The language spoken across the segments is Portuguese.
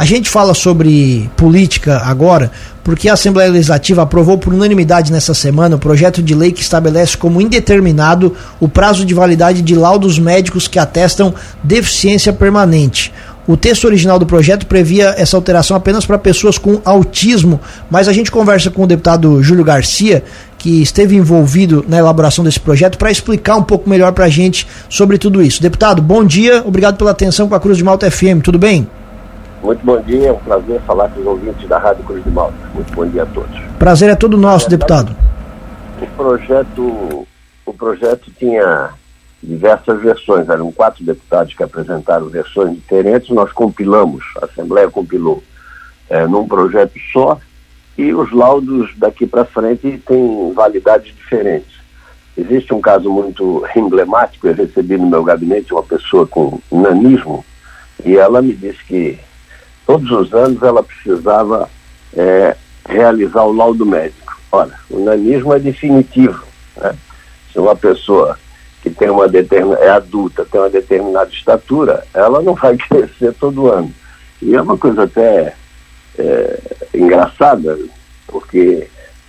A gente fala sobre política agora porque a Assembleia Legislativa aprovou por unanimidade nessa semana o projeto de lei que estabelece como indeterminado o prazo de validade de laudos médicos que atestam deficiência permanente. O texto original do projeto previa essa alteração apenas para pessoas com autismo, mas a gente conversa com o deputado Júlio Garcia, que esteve envolvido na elaboração desse projeto, para explicar um pouco melhor para a gente sobre tudo isso. Deputado, bom dia, obrigado pela atenção com a Cruz de Malta FM, tudo bem? Muito bom dia, é um prazer falar com os ouvintes da Rádio Cruz de Malta. Muito bom dia a todos. Prazer é todo nosso, é, deputado. O projeto, o projeto tinha diversas versões, eram quatro deputados que apresentaram versões diferentes, nós compilamos, a Assembleia compilou é, num projeto só, e os laudos daqui para frente têm validades diferentes. Existe um caso muito emblemático, eu recebi no meu gabinete uma pessoa com nanismo, e ela me disse que todos os anos ela precisava é, realizar o laudo médico. Olha, o nanismo é definitivo. Né? Se uma pessoa que tem uma determinada, é adulta, tem uma determinada estatura, ela não vai crescer todo ano. E é uma coisa até é, engraçada, porque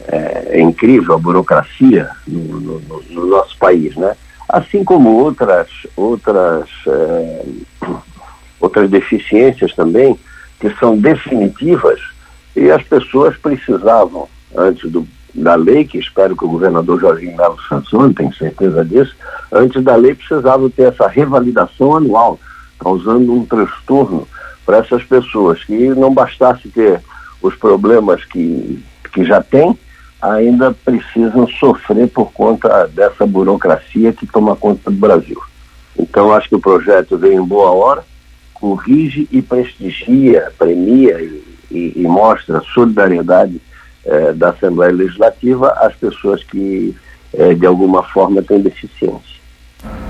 é, é, incrível a burocracia no, no, no, nosso país, né? Assim como outras, outras, é, outras deficiências também, que são definitivas, e as pessoas precisavam, antes do da lei, que espero que o governador Jorginho Melo sancione, tenho certeza disso, antes da lei precisava ter essa revalidação anual, causando um transtorno para essas pessoas, que não bastasse ter os problemas que, que já têm, ainda precisam sofrer por conta dessa burocracia que toma conta do Brasil. Então, acho que o projeto veio em boa hora, corrige e prestigia, premia e, e, e mostra solidariedade eh, da Assembleia Legislativa às pessoas que, eh, de alguma forma, têm deficiência.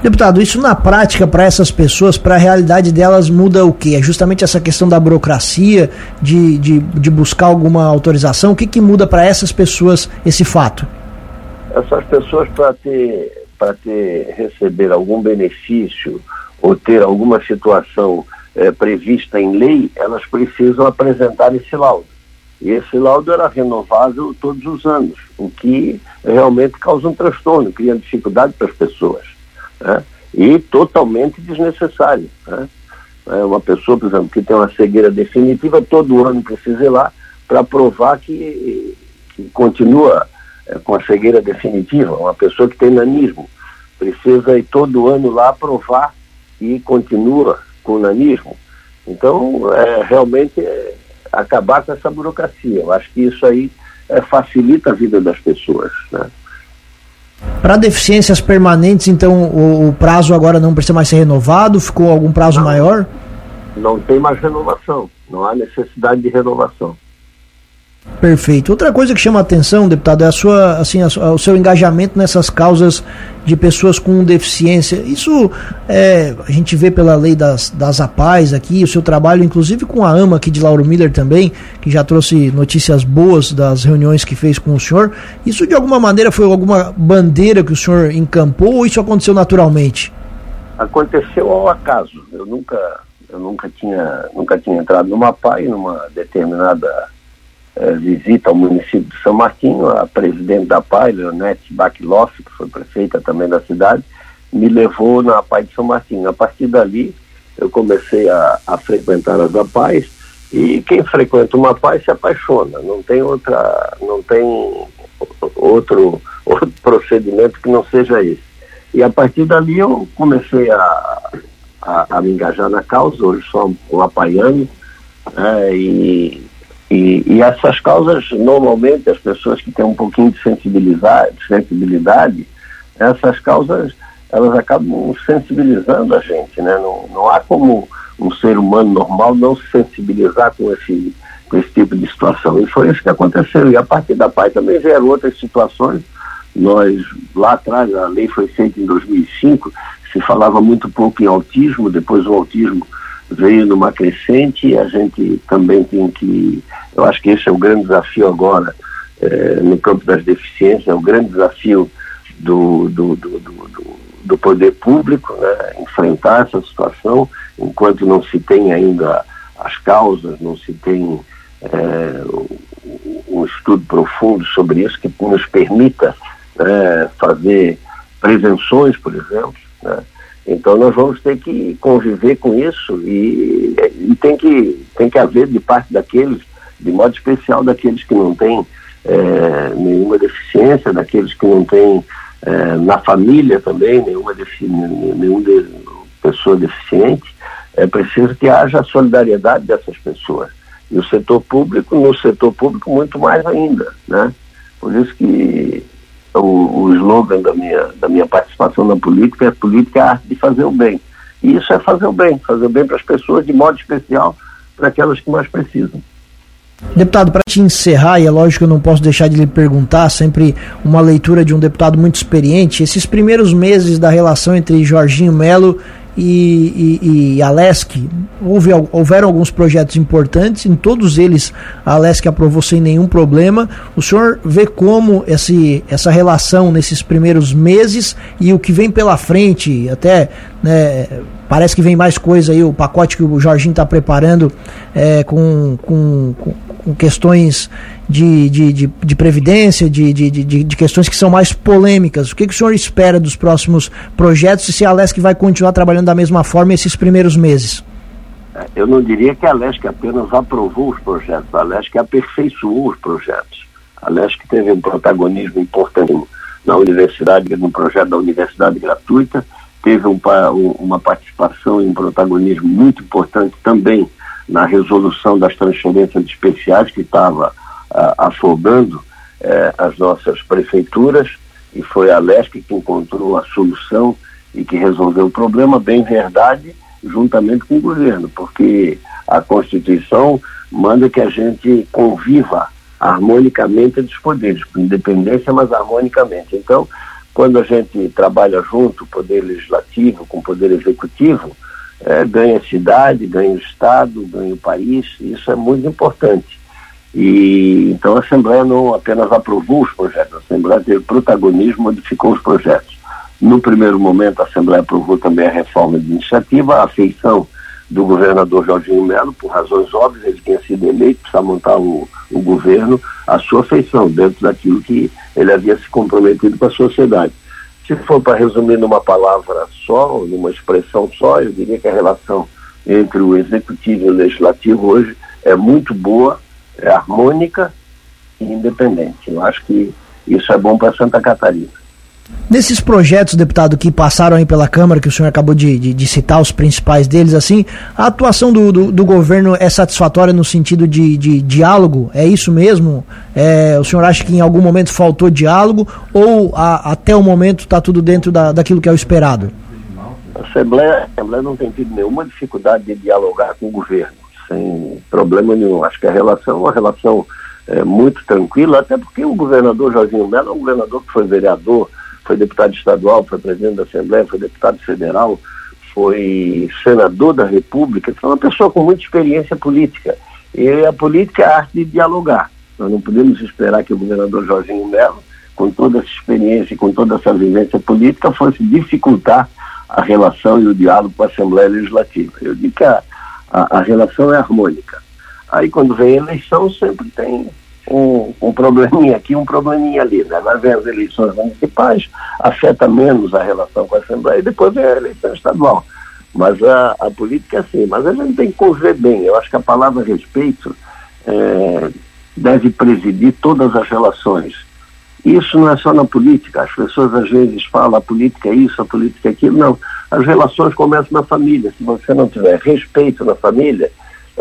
Deputado, isso na prática para essas pessoas, para a realidade delas, muda o quê? É justamente essa questão da burocracia, de, de, de buscar alguma autorização? O que, que muda para essas pessoas esse fato? Essas pessoas, para ter, ter, receber algum benefício ou ter alguma situação é, prevista em lei, elas precisam apresentar esse laudo. E esse laudo era renovável todos os anos, o que realmente causa um transtorno, cria dificuldade para as pessoas. Né? E totalmente desnecessário. Né? É uma pessoa, por exemplo, que tem uma cegueira definitiva, todo ano precisa ir lá para provar que, que continua é, com a cegueira definitiva. Uma pessoa que tem nanismo precisa ir todo ano lá provar que continua com nanismo. Então, é, realmente é, acabar com essa burocracia. Eu acho que isso aí é, facilita a vida das pessoas. Né? Para deficiências permanentes, então o, o, prazo agora não precisa mais ser renovado? Ficou algum prazo não, maior? Não tem mais renovação. Não há necessidade de renovação. Perfeito. Outra coisa que chama a atenção, deputado, é a sua, assim, a, o seu engajamento nessas causas de pessoas com deficiência. Isso é, a gente vê pela lei das, das APAES aqui, o seu trabalho, inclusive com a AMA aqui de Lauro Miller também, que já trouxe notícias boas das reuniões que fez com o senhor. Isso de alguma maneira foi alguma bandeira que o senhor encampou ou isso aconteceu naturalmente? Aconteceu ao acaso. Eu nunca, eu nunca tinha, nunca tinha entrado numa PAI, numa determinada eh, visita ao município de São Martinho, a presidente da PAI, Leonete Bacloff, que foi prefeita também da cidade, me levou na PAI de São Martinho. A partir dali, eu comecei a, a frequentar as APAIs e quem frequenta uma PAI se apaixona, não tem outra, não tem outro, outro procedimento que não seja esse. E a partir dali eu comecei a, a, a me engajar na causa, hoje sou um apaiano, né, e e, e, essas causas, normalmente, as pessoas que têm um pouquinho de sensibilidade, sensibilidade essas causas, elas acabam sensibilizando a gente, né? Não, não há como um ser humano normal não se sensibilizar com esse, com esse tipo de situação. E foi isso que aconteceu. E a partir da PAI também vieram outras situações. Nós, lá atrás, a lei foi feita em 2005, se falava muito pouco em autismo, depois o autismo veio numa crescente e a gente também tem que. Eu acho que esse é o grande desafio agora é, no campo das deficiências, é o grande desafio do, do, do, do, do poder público, né, enfrentar essa situação, enquanto não se tem ainda as causas, não se tem é, um estudo profundo sobre isso que nos permita né, fazer prevenções, por exemplo. Né? Então nós vamos ter que conviver com isso e, e, tem, que, tem que haver de parte daqueles, de modo especial daqueles que não têm é, nenhuma deficiência, daqueles que não têm é, na família também nenhuma, defi nenhuma de, pessoa deficiente, é preciso que haja a solidariedade dessas pessoas. E o setor público, no setor público, muito mais ainda. Né? Por isso que o, o slogan da minha, da minha participação na política é política é a arte de fazer o bem. E isso é fazer o bem, fazer o bem para as pessoas, de modo especial para aquelas que mais precisam. Deputado, para te encerrar, e é lógico que eu não posso deixar de lhe perguntar, sempre uma leitura de um deputado muito experiente, esses primeiros meses da relação entre Jorginho Melo e, e, e Alesc, houve, houveram alguns projetos importantes, em todos eles a Alesc aprovou sem nenhum problema. O senhor vê como esse, essa relação nesses primeiros meses e o que vem pela frente, até né, parece que vem mais coisa aí, o pacote que o Jorginho está preparando é, com, com, com questões de, de, de, de previdência, de, de, de, de, questões que são mais polêmicas. O que, que o senhor espera dos próximos projetos e se a LESC vai continuar trabalhando da mesma forma esses primeiros meses? Eu não diria que a LESC apenas aprovou os projetos, a LESC aperfeiçoou os projetos. A LESC teve um protagonismo importante na universidade, no projeto da universidade gratuita, teve um, uma participação e um protagonismo muito importante também na resolução das transferências especiais que estava afogando eh, as nossas prefeituras e foi a LESC que encontrou a solução e que resolveu o problema, bem verdade, juntamente com o governo, porque a Constituição manda que a gente conviva harmonicamente entre os poderes, com independência, mas harmonicamente. Então, quando a gente trabalha junto, poder legislativo com poder executivo, é, ganha a cidade, ganha o Estado, ganha o país, isso é muito importante. E então a Assembleia não apenas aprovou os projetos, a Assembleia teve protagonismo, modificou os projetos. No primeiro momento, a Assembleia aprovou também a reforma de iniciativa, a afeição do governador Jorginho Melo, por razões óbvias, ele tinha sido eleito para montar o, o governo, a sua feição, dentro daquilo que ele havia se comprometido com a sociedade. Se for para resumir numa palavra só, numa expressão só, eu diria que a relação entre o executivo e o legislativo hoje é muito boa, é harmônica e independente. Eu acho que isso é bom para Santa Catarina. Nesses projetos, deputado, que passaram aí pela Câmara, que o senhor acabou de, de, de citar os principais deles, assim, a atuação do, do, do, governo é satisfatória no sentido de, de diálogo? É isso mesmo? É, o senhor acha que em algum momento faltou diálogo ou a, até o momento está tudo dentro da, daquilo que é o esperado? A Assembleia, a Assembleia não tem tido nenhuma dificuldade de dialogar com o governo, sem problema nenhum. Acho que a relação é uma relação é, muito tranquila, até porque o governador Jorginho Mello é um governador que foi vereador, foi deputado estadual, foi presidente da Assembleia, foi deputado federal, foi senador da República, foi uma pessoa com muita experiência política. E a política é a arte de dialogar. Nós não podemos esperar que o governador Jorginho Mello, com toda essa experiência e com toda essa vivência política, fosse dificultar a relação e o diálogo com a Assembleia Legislativa. Eu digo que a, a, a relação é harmônica. Aí quando vem a eleição sempre tem um, um probleminha aqui, um probleminha ali. Né? Agora vem as eleições municipais, afeta menos a relação com a Assembleia, e depois vem a eleição estadual. Mas a, a política é assim, mas a gente tem que conviver bem. Eu acho que a palavra respeito é, deve presidir todas as relações. Isso não é só na política. As pessoas às vezes falam a política é isso, a política é aquilo. Não. As relações começam na família. Se você não tiver respeito na família,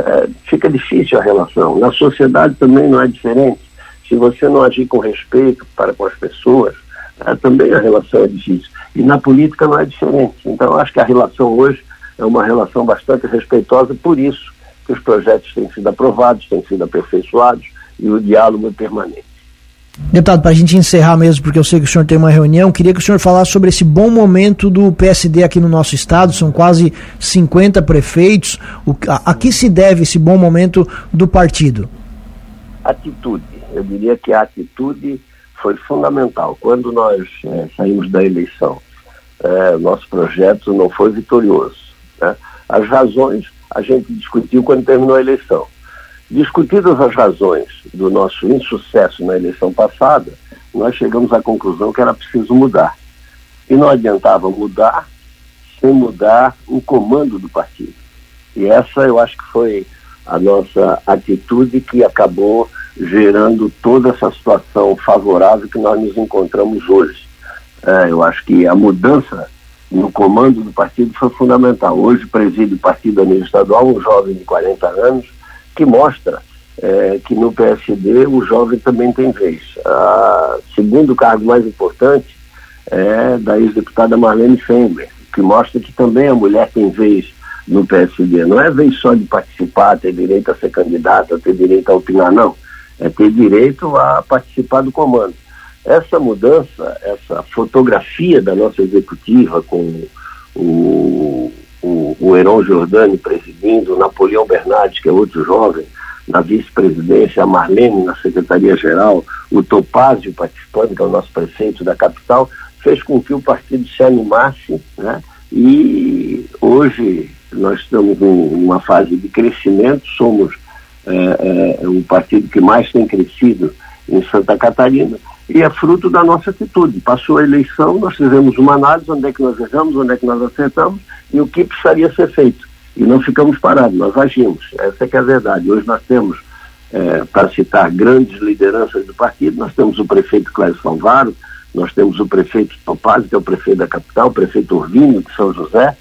é, fica difícil a relação. Na sociedade também não é diferente. Se você não agir com respeito para com as pessoas, é, também a relação é difícil. E na política não é diferente. Então, acho que a relação hoje é uma relação bastante respeitosa, por isso que os projetos têm sido aprovados, têm sido aperfeiçoados e o diálogo é permanente. Deputado, para a gente encerrar mesmo, porque eu sei que o senhor tem uma reunião, queria que o senhor falasse sobre esse bom momento do PSD aqui no nosso estado. São quase 50 prefeitos. O, a, a que se deve esse bom momento do partido? Atitude. Eu diria que a atitude foi fundamental. Quando nós é, saímos da eleição, é, nosso projeto não foi vitorioso. Né? As razões a gente discutiu quando terminou a eleição. Discutidas as razões do nosso insucesso na eleição passada, nós chegamos à conclusão que era preciso mudar. E não adiantava mudar sem mudar o comando do partido. E essa eu acho que foi a nossa atitude que acabou gerando toda essa situação favorável que nós nos encontramos hoje. É, eu acho que a mudança no comando do partido foi fundamental. Hoje preside o partido a nível estadual um jovem de 40 anos que mostra é, que no PSD o jovem também tem vez. A segundo cargo mais importante é da ex-deputada Marlene Fembler, que mostra que também a mulher tem vez no PSD. Não é vez só de participar, ter direito a ser candidata, ter direito a opinar, não. É ter direito a participar do comando. Essa mudança, essa fotografia da nossa executiva com o, o, o Heron Giordani presidindo, Napoleão Bernardes, que é outro jovem, na vice-presidência, a Marlene na secretaria-geral, o Topázio participando, que é o nosso prefeito da capital, fez com que o partido se animasse, né? E hoje nós estamos em uma fase de crescimento, somos é, é, o partido que mais tem crescido em Santa Catarina e é fruto da nossa atitude. Passou a eleição, nós fizemos uma análise, onde é que nós erramos, onde é que nós acertamos e o que precisaria ser feito. E não ficamos parados, nós agimos. Essa é a verdade. Hoje nós temos, é, para citar grandes lideranças do partido, nós temos o prefeito Cláudio Salvaro, nós temos o prefeito Topazzi, que é o prefeito da capital, o prefeito Orvinho de São José,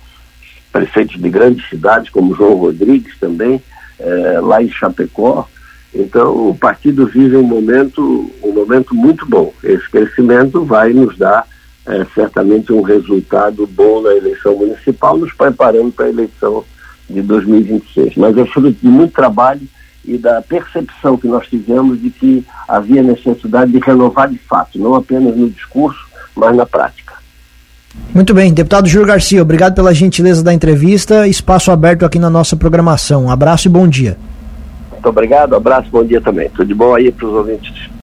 prefeitos de grandes cidades, como João Rodrigues também, é, lá em Chapecó. Então, o partido vive um momento, um momento muito bom. Esse crescimento vai nos dar é, certamente um resultado bom na eleição municipal, nos preparando para a eleição de 2026. Mas é fruto de muito trabalho e da percepção que nós tivemos de que havia necessidade de renovar de fato, não apenas no discurso, mas na prática. Muito bem, deputado Júlio Garcia, obrigado pela gentileza da entrevista. Espaço aberto aqui na nossa programação. Um abraço e bom dia. Muito obrigado, abraço, bom dia também. Tudo de bom aí para os ouvintes